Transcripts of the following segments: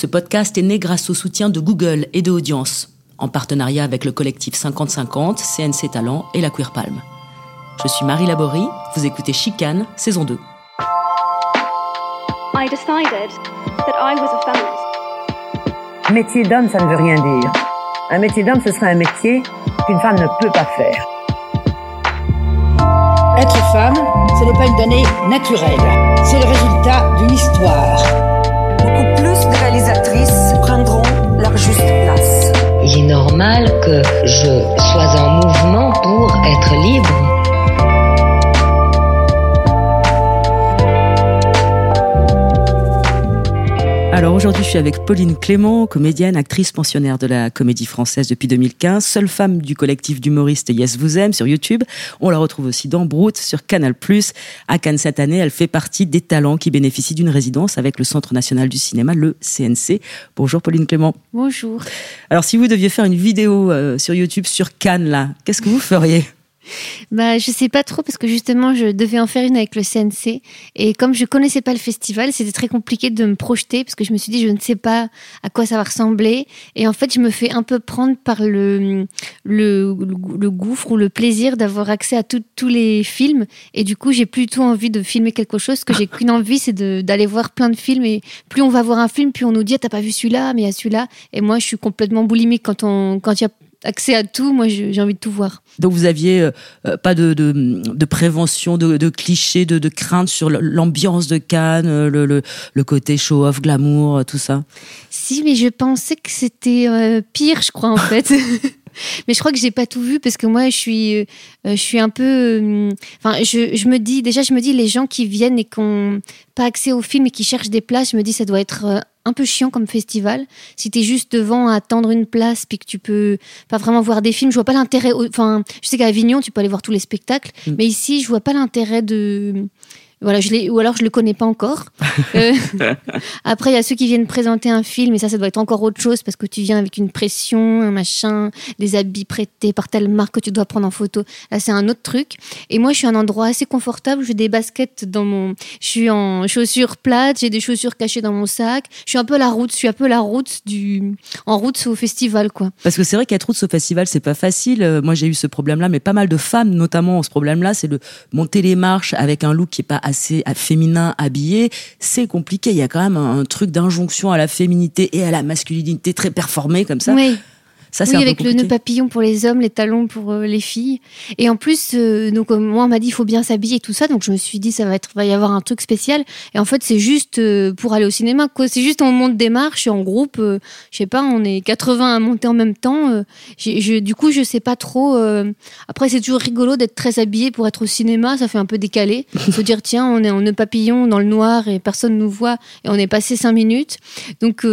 Ce podcast est né grâce au soutien de Google et de Audience, en partenariat avec le collectif 50-50, CNC Talent et la Queer Palm. Je suis Marie Laborie, vous écoutez Chicane, saison 2. I decided that I was a feminist. Métier d'homme, ça ne veut rien dire. Un métier d'homme, ce serait un métier qu'une femme ne peut pas faire. Être femme, ce n'est pas une donnée naturelle. C'est le résultat d'une histoire. Beaucoup plus que je sois en mouvement pour être libre. Alors aujourd'hui, je suis avec Pauline Clément, comédienne, actrice pensionnaire de la comédie française depuis 2015, seule femme du collectif d'humoristes Yes Vous Aime sur YouTube. On la retrouve aussi dans Brute sur Canal+. À Cannes cette année, elle fait partie des talents qui bénéficient d'une résidence avec le Centre national du cinéma, le CNC. Bonjour Pauline Clément. Bonjour. Alors si vous deviez faire une vidéo euh, sur YouTube sur Cannes là, qu'est-ce que vous feriez? Bah, je sais pas trop parce que justement, je devais en faire une avec le CNC. Et comme je connaissais pas le festival, c'était très compliqué de me projeter parce que je me suis dit, je ne sais pas à quoi ça va ressembler. Et en fait, je me fais un peu prendre par le, le, le gouffre ou le plaisir d'avoir accès à tous les films. Et du coup, j'ai plutôt envie de filmer quelque chose que j'ai qu'une envie, c'est d'aller voir plein de films. Et plus on va voir un film, plus on nous dit, ah, t'as pas vu celui-là, mais il y a celui-là. Et moi, je suis complètement boulimique quand on, quand il y a accès à tout, moi j'ai envie de tout voir. Donc vous aviez euh, euh, pas de, de, de, prévention, de, de clichés, de, de crainte sur l'ambiance de Cannes, euh, le, le, le côté show-off, glamour, tout ça? Si, mais je pensais que c'était pire, je crois en fait. mais je crois que j'ai pas tout vu parce que moi je suis je suis un peu enfin je, je, me dis déjà je me dis les gens qui viennent et qui n'ont pas accès au film et qui cherchent des places je me dis ça doit être un peu chiant comme festival. Si t'es juste devant à attendre une place puis que tu peux pas vraiment voir des films, je vois pas l'intérêt. Enfin, je sais qu'à Avignon, tu peux aller voir tous les spectacles, mm. mais ici, je vois pas l'intérêt de voilà, je ou alors je le connais pas encore. Euh, après, il y a ceux qui viennent présenter un film, et ça, ça doit être encore autre chose parce que tu viens avec une pression, un machin, des habits prêtés par telle marque que tu dois prendre en photo. Là, c'est un autre truc. Et moi, je suis à un endroit assez confortable. J'ai des baskets dans mon, je suis en chaussures plates, j'ai des chaussures cachées dans mon sac. Je suis un peu la route, je suis un peu la route du, en route au festival, quoi. Parce que c'est vrai qu'être route au festival, c'est pas facile. Euh, moi, j'ai eu ce problème-là, mais pas mal de femmes, notamment, ont ce problème-là, c'est de monter les marches avec un look qui est pas assez féminin habillé, c'est compliqué. Il y a quand même un, truc d'injonction à la féminité et à la masculinité très performée comme ça. Oui. Ça, oui, avec le nœud papillon pour les hommes, les talons pour euh, les filles. Et en plus, euh, donc moi, on m'a dit il faut bien s'habiller et tout ça. Donc je me suis dit ça va être, va y avoir un truc spécial. Et en fait, c'est juste euh, pour aller au cinéma. C'est juste on monte des marches en groupe. je sais pas, on est 80 à monter en même temps. Je, du coup, je sais pas trop. Après, c'est toujours rigolo d'être très habillé pour être au cinéma. Ça fait un peu décalé. Se dire tiens, on est en nœud papillon dans le noir et personne nous voit et on est passé cinq minutes. Donc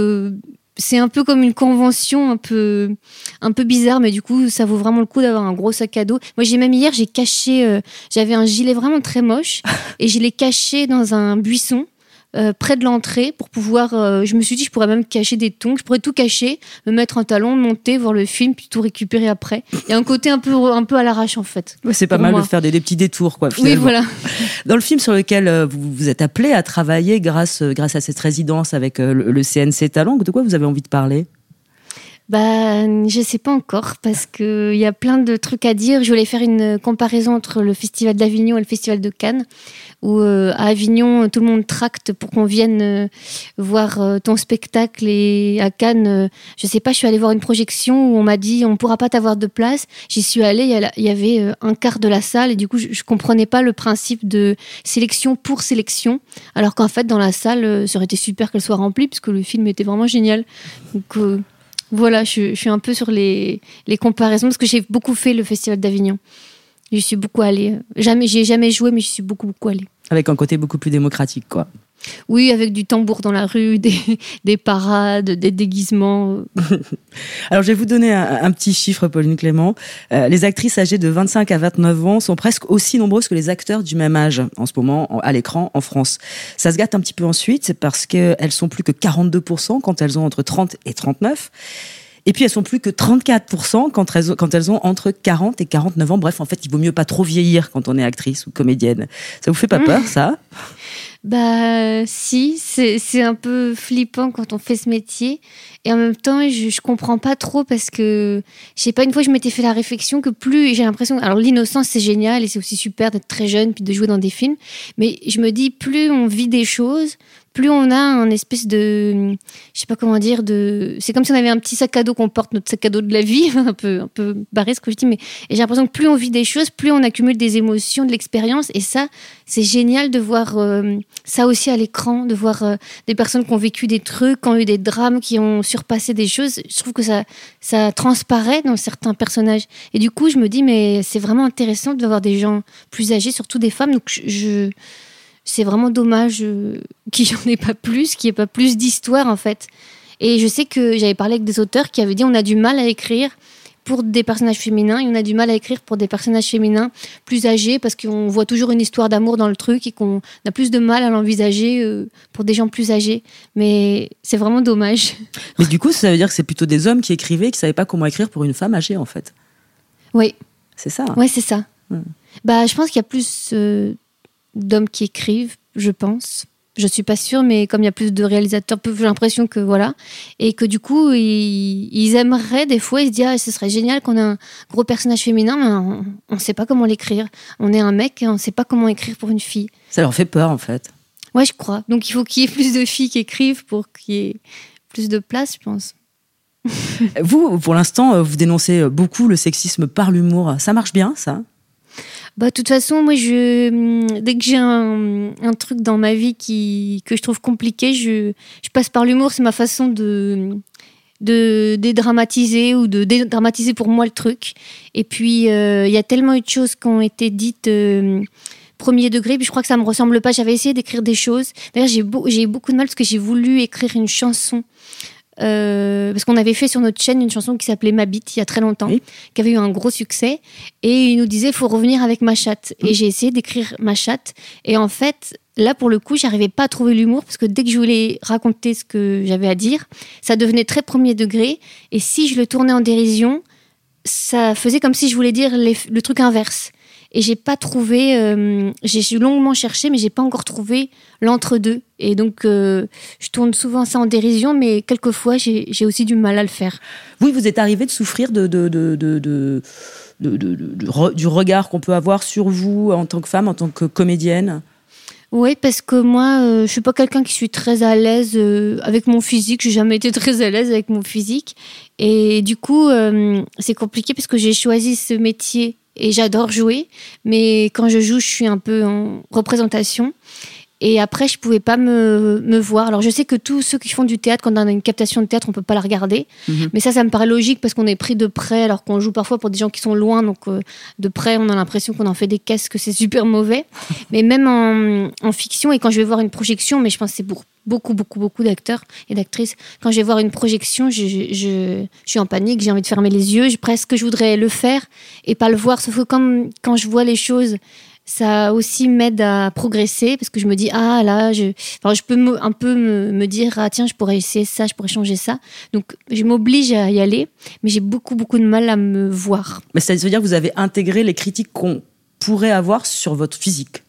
c'est un peu comme une convention un peu un peu bizarre mais du coup ça vaut vraiment le coup d'avoir un gros sac à dos. Moi j'ai même hier j'ai caché euh, j'avais un gilet vraiment très moche et je l'ai caché dans un buisson euh, près de l'entrée pour pouvoir. Euh, je me suis dit, je pourrais même cacher des tongs, je pourrais tout cacher, me mettre un talon, monter, voir le film, puis tout récupérer après. Il y a un côté un peu, un peu à l'arrache en fait. c'est pas mal de faire des, petits détours, quoi. Oui, voilà. Dans le film sur lequel euh, vous vous êtes appelé à travailler grâce, grâce à cette résidence avec le, CNC Talent, de quoi vous avez envie de parler? Bah, je sais pas encore parce que il y a plein de trucs à dire. Je voulais faire une comparaison entre le festival d'Avignon et le festival de Cannes, où euh, à Avignon tout le monde tracte pour qu'on vienne euh, voir euh, ton spectacle et à Cannes, je sais pas, je suis allée voir une projection où on m'a dit on pourra pas t'avoir de place. J'y suis allée, il y avait un quart de la salle et du coup je, je comprenais pas le principe de sélection pour sélection, alors qu'en fait dans la salle ça aurait été super qu'elle soit remplie parce que le film était vraiment génial. Donc voilà, je, suis un peu sur les, comparaisons parce que j'ai beaucoup fait le Festival d'Avignon. Je suis beaucoup allée. Jamais, j'ai jamais joué, mais je suis beaucoup, beaucoup allée. Avec un côté beaucoup plus démocratique, quoi. Oui, avec du tambour dans la rue, des, parades, des déguisements. Alors, je vais vous donner un, petit chiffre, Pauline Clément. Euh, les actrices âgées de 25 à 29 ans sont presque aussi nombreuses que les acteurs du même âge en ce moment à l'écran en France. Ça se gâte un petit peu ensuite parce qu'elles sont plus que 42% quand elles ont entre 30 et 39. Et puis elles sont plus que 34% quand elles, quand elles ont entre 40 et 49 ans. Bref, en fait, il vaut mieux pas trop vieillir quand on est actrice ou comédienne. Ça vous fait pas peur, ça? Bah si, c'est un peu flippant quand on fait ce métier. Et en même temps, je, je comprends pas trop parce que, je sais pas, une fois je m'étais fait la réflexion que plus j'ai l'impression... Alors l'innocence c'est génial et c'est aussi super d'être très jeune puis de jouer dans des films. Mais je me dis, plus on vit des choses, plus on a un espèce de, je sais pas comment dire, de, c'est comme si on avait un petit sac à dos qu'on porte, notre sac à dos de la vie, un peu, un peu barré ce que je dis, mais j'ai l'impression que plus on vit des choses, plus on accumule des émotions, de l'expérience, et ça, c'est génial de voir euh, ça aussi à l'écran, de voir euh, des personnes qui ont vécu des trucs, qui ont eu des drames, qui ont surpassé des choses. Je trouve que ça, ça transparaît dans certains personnages. Et du coup, je me dis, mais c'est vraiment intéressant de voir des gens plus âgés, surtout des femmes. Donc, je, c'est vraiment dommage euh, qu'il n'y en ait pas plus, qu'il n'y ait pas plus d'histoires en fait. Et je sais que j'avais parlé avec des auteurs qui avaient dit on a du mal à écrire pour des personnages féminins et on a du mal à écrire pour des personnages féminins plus âgés parce qu'on voit toujours une histoire d'amour dans le truc et qu'on a plus de mal à l'envisager euh, pour des gens plus âgés. Mais c'est vraiment dommage. Mais du coup, ça veut dire que c'est plutôt des hommes qui écrivaient, qui savaient pas comment écrire pour une femme âgée, en fait. Oui, C'est ça. ouais, c'est ça. Hmm. Bah, je pense qu'il y a plus euh, d'hommes qui écrivent, je pense. Je suis pas sûre, mais comme il y a plus de réalisateurs, j'ai l'impression que voilà, et que du coup, ils, ils aimeraient des fois, ils se disent ah, ce serait génial qu'on ait un gros personnage féminin, mais on, ne sait pas comment l'écrire. On est un mec et on sait pas comment écrire pour une fille. Ça leur fait peur, en fait. Ouais, je crois. Donc il faut qu'il y ait plus de filles qui écrivent pour qu'il y ait plus de place, je pense. Vous, pour l'instant, vous dénoncez beaucoup le sexisme par l'humour. Ça marche bien, ça? Bah, de toute façon, moi, je, hum, dès que j'ai un, truc dans ma vie qui, que je trouve compliqué, je, je passe par l'humour. C'est ma façon de, de dédramatiser ou de dédramatiser pour moi le truc. Et puis, euh, il y a tellement eu de choses qui ont été dites euh, premier degré, puis je crois que ça me ressemble pas. J'avais essayé d'écrire des choses. D'ailleurs, j'ai eu beaucoup de mal parce que j'ai voulu écrire une chanson. Euh, parce qu'on avait fait sur notre chaîne une chanson qui s'appelait Ma bite il y a très longtemps, Oui. qui avait eu un gros succès. Et il nous disait, faut revenir avec ma chatte. Et j'ai essayé d'écrire ma chatte. Et en fait, là, pour le coup, j'arrivais pas à trouver l'humour parce que dès que je voulais raconter ce que j'avais à dire, ça devenait très premier degré. Et si je le tournais en dérision, ça faisait comme si je voulais dire les- le truc inverse. Et j'ai pas trouvé, euh, j'ai longuement cherché, mais j'ai pas encore trouvé l'entre-deux. Et donc, euh, je tourne souvent ça en dérision, mais quelquefois, j'ai aussi du mal à le faire. Oui, vous êtes arrivé de souffrir de, de, de, de, du regard qu'on peut avoir sur vous en tant que femme, en tant que comédienne? Oui, parce que moi, euh, je suis pas quelqu'un qui suis très à l'aise euh, avec mon physique. J'ai jamais été très à l'aise avec mon physique. Et du coup, euh, c'est compliqué parce que j'ai choisi ce métier et j'adore jouer. Mais quand je joue, je suis un peu en représentation. Et après, je pouvais pas me, me voir. Alors, je sais que tous ceux qui font du théâtre, quand on a une captation de théâtre, on peut pas la regarder. Mhm. Mais ça, ça me paraît logique parce qu'on est pris de près, alors qu'on joue parfois pour des gens qui sont loin. Donc, euh, de près, on a l'impression qu'on en fait des caisses, que c'est super mauvais. mais même en, en fiction, et quand je vais voir une projection, mais je pense que c'est pour beaucoup, beaucoup, beaucoup d'acteurs et d'actrices, quand je vais voir une projection, je, je, je- je suis en panique, j'ai envie de fermer les yeux, je, presque je voudrais le faire et pas le voir. Sauf que comme, quand je vois les choses, ça aussi m'aide à progresser parce que je me dis ah là je enfin, je peux me- un peu me, me dire ah tiens je pourrais essayer ça je pourrais changer ça donc je m'oblige à y aller mais j'ai beaucoup beaucoup de mal à me voir Mais ça veut dire que vous avez intégré les critiques qu'on pourrait avoir sur votre physique.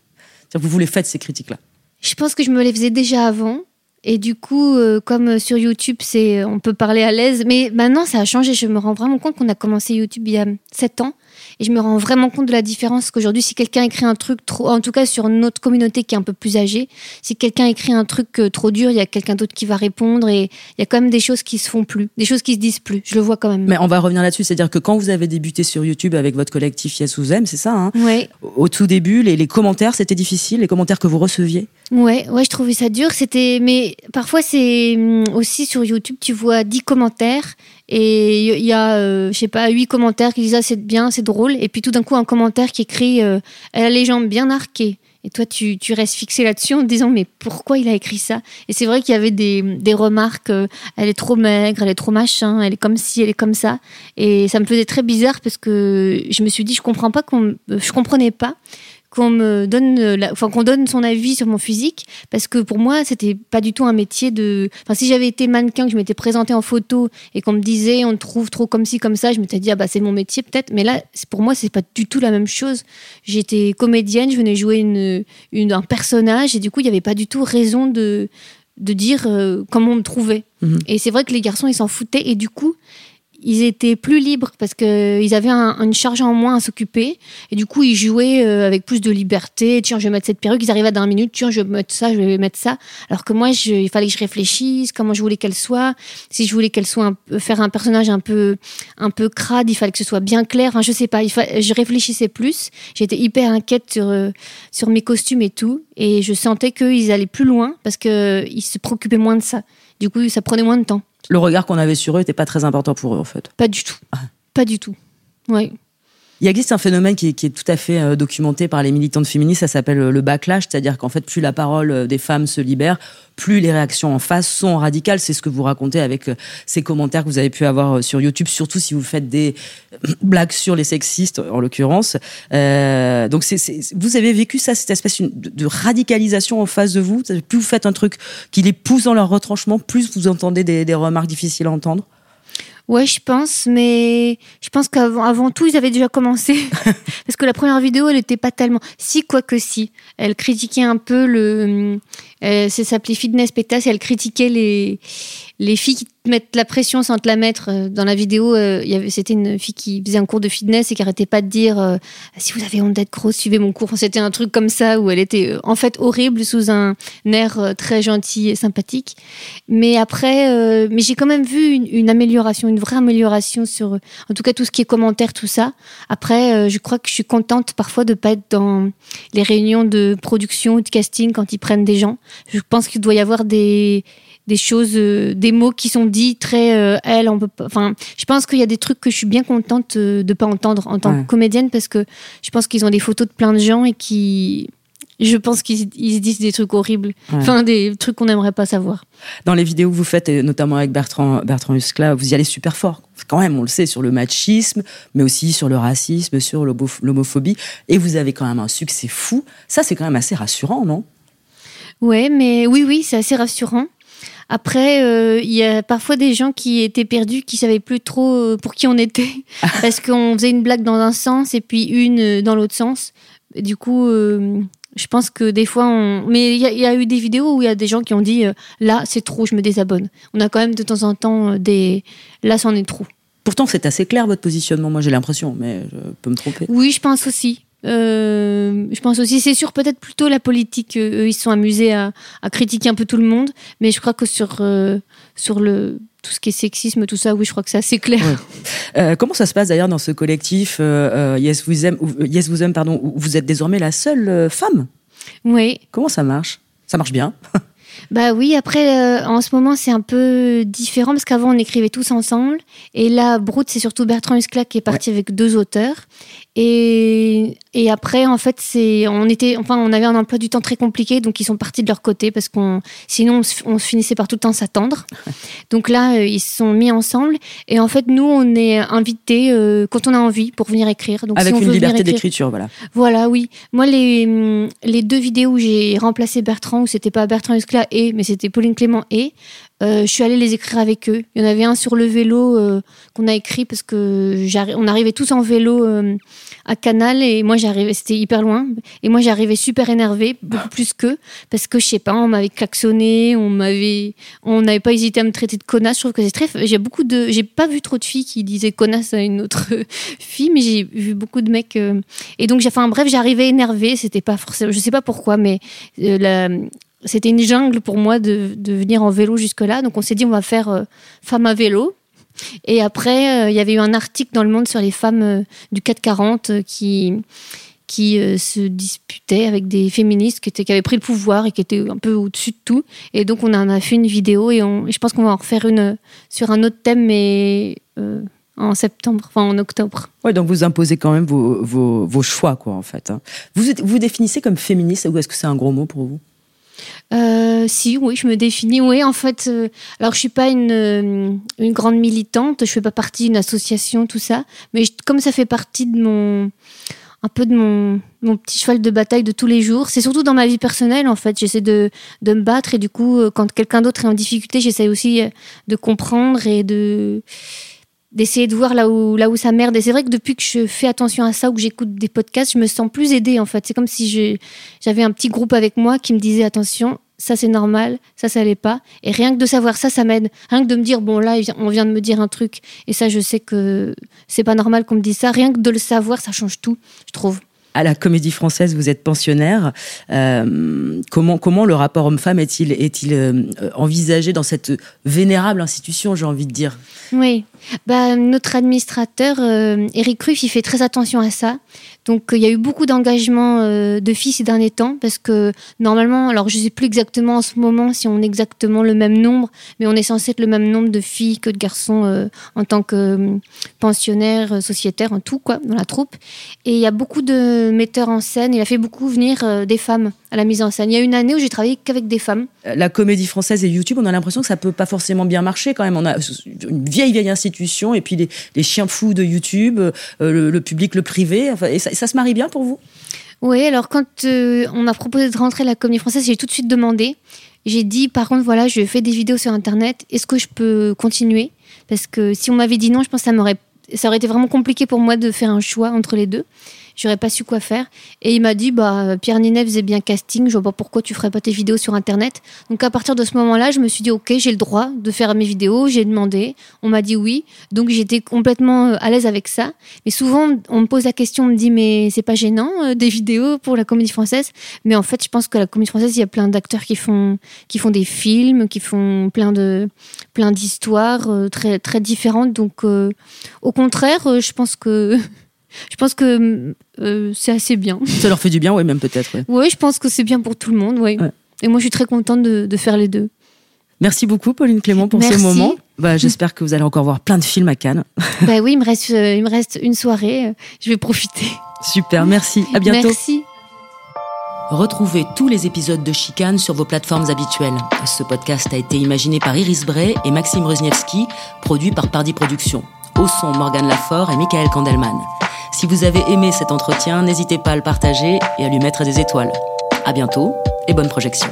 C'est-à-dire que vous les faites, ces critiques-là. Je pense que je me les faisais déjà avant. Et du coup, euh, comme euh, sur YouTube, c'est on peut parler à l'aise. Mais maintenant, ça a changé. Je me rends vraiment compte qu'on a commencé YouTube il y a 7 ans. Et je me rends vraiment compte de la différence qu'aujourd'hui, si quelqu'un écrit un truc trop, en tout cas sur notre communauté qui est un peu plus âgée, si quelqu'un écrit un truc euh, trop dur, il y a quelqu'un d'autre qui va répondre et il y a quand même des choses qui se font plus, des choses qui se disent plus. Je le vois quand même. Mais on va revenir là-dessus. C'est-à-dire que quand vous avez débuté sur YouTube avec votre collectif Yes Ouzem, c'est ça, hein Ouais, Au tout début, les, les commentaires, c'était difficile, les commentaires que vous receviez Ouais, ouais, je trouvais ça dur. C'était, mais parfois c'est hum, aussi sur YouTube, tu vois 10 commentaires et il y a, euh, je sais pas, 8 commentaires qui disent ah, c'est bien, c'est drôle, et puis tout d'un coup un commentaire qui écrit euh, elle a les jambes bien arquées. Et toi, tu, tu restes fixé là-dessus en te disant mais pourquoi il a écrit ça? Et c'est vrai qu'il y avait des, des remarques euh, elle est trop maigre, elle est trop machin, elle est comme ci, elle est comme ça. Et ça me faisait très bizarre parce que je me suis dit je comprends pas qu'on, je comprenais pas qu'on me donne, la- enfin qu'on donne son avis sur mon physique, parce que pour moi, c'était pas du tout un métier de. Enfin, si j'avais été mannequin, que je m'étais présentée en photo et qu'on me disait, on te trouve trop comme ci comme ça, je m'étais dit ah bah c'est mon métier peut-être. Mais là, c'est- pour moi, c'est pas du tout la même chose. J'étais comédienne, je venais jouer une, une- un personnage et du coup, il y avait pas du tout raison de de dire euh, comment on me trouvait. Mhm. Et c'est vrai que les garçons, ils s'en foutaient et du coup. Ils étaient plus libres parce qu'ils avaient un- une charge en moins à s'occuper. Et du coup, ils jouaient euh, avec plus de liberté. Tiens, je vais mettre cette perruque. Ils arrivaient dans une minute. Tiens, je vais mettre ça, je vais mettre ça. Alors que moi, il fallait que je réfléchisse comment je voulais qu'elle soit. Si je voulais qu'elle soit un faire un personnage un peu, un peu crade, il fallait que ce soit bien clair. Enfin, je sais pas. Je réfléchissais plus. J'étais hyper inquiète sur, euh, sur mes costumes et tout. Et je sentais qu'ils allaient plus loin parce qu'ils se préoccupaient moins de ça. Du coup, ça prenait moins de temps. Le regard qu'on avait sur eux n'était pas très important pour eux, en fait. Pas du tout. Pas du tout. Ouais. Il existe un phénomène qui est, tout à fait euh, documenté par les militantes féministes, ça s'appelle euh, le backlash, c'est-à-dire qu'en fait, plus la parole euh, des femmes se libère, plus les réactions en face sont radicales. C'est ce que vous racontez avec ces commentaires que vous avez pu avoir sur YouTube, surtout si vous faites des blagues sur les sexistes, en l'occurrence. Euh, donc, vous avez vécu ça, cette espèce de, radicalisation en face de vous? Plus vous faites un truc qui les pousse dans leur retranchement, plus vous entendez des remarques difficiles à entendre? Ouais, je pense, mais je pense qu'avant avant tout, ils avaient déjà commencé. Parce que la première vidéo, elle n'était pas tellement. Si, quoi que si. Elle critiquait un peu le. Euh, ça s'appelait Fitness Pétasse elle critiquait les, les filles qui te mettent la pression sans te la mettre. Euh, Dans la vidéo, euh, c'était une fille qui faisait un cours de fitness et qui arrêtait pas de dire euh, si vous avez honte d'être grosse, suivez mon cours. C'était un truc comme ça où elle était en fait horrible sous un air très gentil et sympathique. Mais après, mais j'ai quand même vu une, une amélioration, une vraie amélioration sur, en tout cas tout ce qui est commentaires, tout ça. Après, je crois que je suis contente parfois de pas être dans les réunions de production ou de casting quand ils prennent des gens. Je pense qu'il doit y avoir des des choses, euh, des mots qui sont dits très euh, elle, on peut pas. Enfin, je pense qu'il y a des trucs que je suis bien contente euh, de pas entendre en tant Ouais. que comédienne parce que je pense qu'ils ont des photos de plein de gens et qui, je pense qu'ils ils se disent des trucs horribles, Ouais. enfin des trucs qu'on n'aimerait pas savoir. Dans les vidéos que vous faites, et notamment avec Bertrand, Bertrand Huskla, vous y allez super fort. Quand même, on le sait, sur le machisme, mais aussi sur le racisme, sur l'homo- l'homophobie. Et vous avez quand même un succès fou. Ça, c'est quand même assez rassurant, non? Ouais, mais oui, oui, c'est assez rassurant. Après, euh, il y a parfois des gens qui étaient perdus, qui savaient plus trop euh, pour qui on était, parce qu'on faisait une blague dans un sens et puis une euh, dans l'autre sens. Du coup, euh, je pense que des fois, on... mais il y, a- il y a eu des vidéos où il y a des gens qui ont dit euh, là, c'est trop, je me désabonne. On a quand même de temps en temps des là, c'en est trop. Pourtant, c'est assez clair votre positionnement, moi j'ai l'impression, mais je peux me tromper. Oui, je pense aussi. Euh, je pense aussi, c'est sûr, peut-être plutôt la politique. euh, eux, ils se sont amusés à, à critiquer un peu tout le monde, mais je crois que sur euh, sur le tout ce qui est sexisme, tout ça, oui, je crois que c'est assez clair. Ouais. Euh, comment ça se passe d'ailleurs dans ce collectif Yes Vous Aime, Yes Vous Aime, pardon, où vous êtes désormais la seule femme? Oui, Comment ça marche? Ça marche bien? Bah oui. Après, euh, en ce moment, c'est un peu différent parce qu'avant, on écrivait tous ensemble, et là, Brut, c'est surtout Bertrand Huskla qui est parti avec deux auteurs. Et, et après, en fait, c'est, on était, enfin, on avait un emploi du temps très compliqué, donc ils sont partis de leur côté parce qu'on, sinon, on se, on se finissait par tout le temps s'attendre. Donc là, euh, ils se sont mis ensemble. Et en fait, nous, on est invités euh, quand on a envie pour venir écrire. Donc, Avec si on une veut liberté écrire- d'écriture, voilà. voilà, oui. Moi, les, les deux vidéos où j'ai remplacé Bertrand, où c'était pas Bertrand Huskla et, mais c'était Pauline Clément et, euh, je suis allée les écrire avec eux. Il y en avait un sur le vélo euh, qu'on a écrit parce que on arrivait tous en vélo euh, à Canal et moi j'arrivais, c'était hyper loin. Et moi j'arrivais super énervée, beaucoup plus qu'eux, parce que je sais pas, on m'avait klaxonné, on m'avait, on n'avait pas hésité à me traiter de connasse. Je trouve que c'est très, j'ai beaucoup de, j'ai pas vu trop de filles qui disaient connasse à une autre fille, mais j'ai vu beaucoup de mecs. euh, et donc j'ai, enfin bref, j'arrivais énervée. C'était pas forcément, je sais pas pourquoi, mais euh, la- c'était une jungle pour moi de, venir en vélo jusque-là. Donc on s'est dit, on va faire euh, femme à vélo. Et après, euh, il y avait eu un article dans Le Monde sur les femmes euh, du 440 euh, qui, qui se disputaient avec des féministes qui, étaient, qui avaient pris le pouvoir et qui étaient un peu au-dessus de tout. Et donc on en a fait une vidéo et, je pense qu'on va en refaire une sur un autre thème, mais en septembre, enfin en octobre. Ouais, donc vous imposez quand même vos, choix, quoi, en fait. hein. Vous vous définissez comme féministe ou est-ce que c'est un gros mot pour vous? Euh, si, oui, je me définis. Oui, en fait, euh, alors je suis pas une, euh, une grande militante, je fais pas partie d'une association, tout ça, mais comme ça fait partie de mon, un peu de mon, petit cheval de bataille de tous les jours. C'est surtout dans ma vie personnelle, en fait. J'essaie de, de me battre et du coup, quand quelqu'un d'autre est en difficulté, j'essaie aussi de comprendre et de d'essayer de voir là où, là où ça merde. Et c'est vrai que depuis que je fais attention à ça ou que j'écoute des podcasts, je me sens plus aidée, en fait. C'est comme si j'avais un petit groupe avec moi qui me disait attention, ça c'est normal, ça ça l'est pas. Et rien que de savoir ça, ça m'aide. Rien que de me dire bon là, on vient de me dire un truc et ça je sais que c'est pas normal qu'on me dise ça. Rien que de le savoir, ça change tout, je trouve. À la Comédie Française, vous êtes pensionnaire. Euh, comment comment le rapport homme-femme est-il euh, envisagé dans cette vénérable institution, j'ai envie de dire? Oui, bah, notre administrateur, euh, Eric Ruff, il fait très attention à ça. Donc, il y a eu beaucoup d'engagement euh, de filles ces derniers temps parce que normalement, alors je ne sais plus exactement en ce moment si on est exactement le même nombre, mais on est censé être le même nombre de filles que de garçons euh, en tant que euh, pensionnaires, sociétaires, en tout, quoi, dans la troupe. Et il y a beaucoup de metteurs en scène. Il a fait beaucoup venir des femmes à la mise en scène. Il y a une année où j'ai travaillé qu'avec des femmes. La Comédie Française et YouTube, on a l'impression que ça peut pas forcément bien marcher quand même. On a une vieille vieille institution et puis les, les chiens fous de YouTube, euh, le, le public, le privé. Enfin, et ça, ça se marie bien pour vous? Oui, alors quand euh, on m'a proposé de rentrer à la comédie française, j'ai tout de suite demandé. J'ai dit, par contre, voilà, je fais des vidéos sur Internet. Est-ce que je peux continuer? Parce que si on m'avait dit non, je pense que ça m'aurait, ça aurait été vraiment compliqué pour moi de faire un choix entre les deux. J'aurais pas su quoi faire. Et il m'a dit, bah, Pierre Ninet faisait bien casting. Je vois pas pourquoi tu ferais pas tes vidéos sur Internet. Donc à partir de ce moment-là, je me suis dit, ok, j'ai le droit de faire mes vidéos. J'ai demandé. On m'a dit oui. Donc j'étais complètement euh, à l'aise avec ça. Mais souvent, on me pose la question, on me dit, mais c'est pas gênant euh, des vidéos pour la comédie française? Mais en fait, je pense que la comédie française, il y a plein d'acteurs qui font, qui font des films, qui font plein de, plein d'histoires euh, très, très différentes. Donc, euh, au contraire, euh, je pense que, je pense que euh, c'est assez bien. Ça leur fait du bien, oui, même peut-être. ouais. Oui, je pense que c'est bien pour tout le monde. Oui. Ouais. Et moi, je suis très contente de, de faire les deux. Merci beaucoup, Pauline Clément, pour Merci. ce moment. Bah, J'espère que vous allez encore voir plein de films à Cannes. bah oui, il me reste, euh, il me reste une soirée. euh, Je vais profiter. Super, merci. À bientôt. Merci. Retrouvez tous les épisodes de Chicane sur vos plateformes habituelles. Ce podcast a été imaginé par Iris Bray et Maxime Rosniewski, produit par Pardi Productions. Au son, Morgane Lafort et Michael Kandelman. Si vous avez aimé cet entretien, n'hésitez pas à le partager et à lui mettre des étoiles. À bientôt et bonne projection.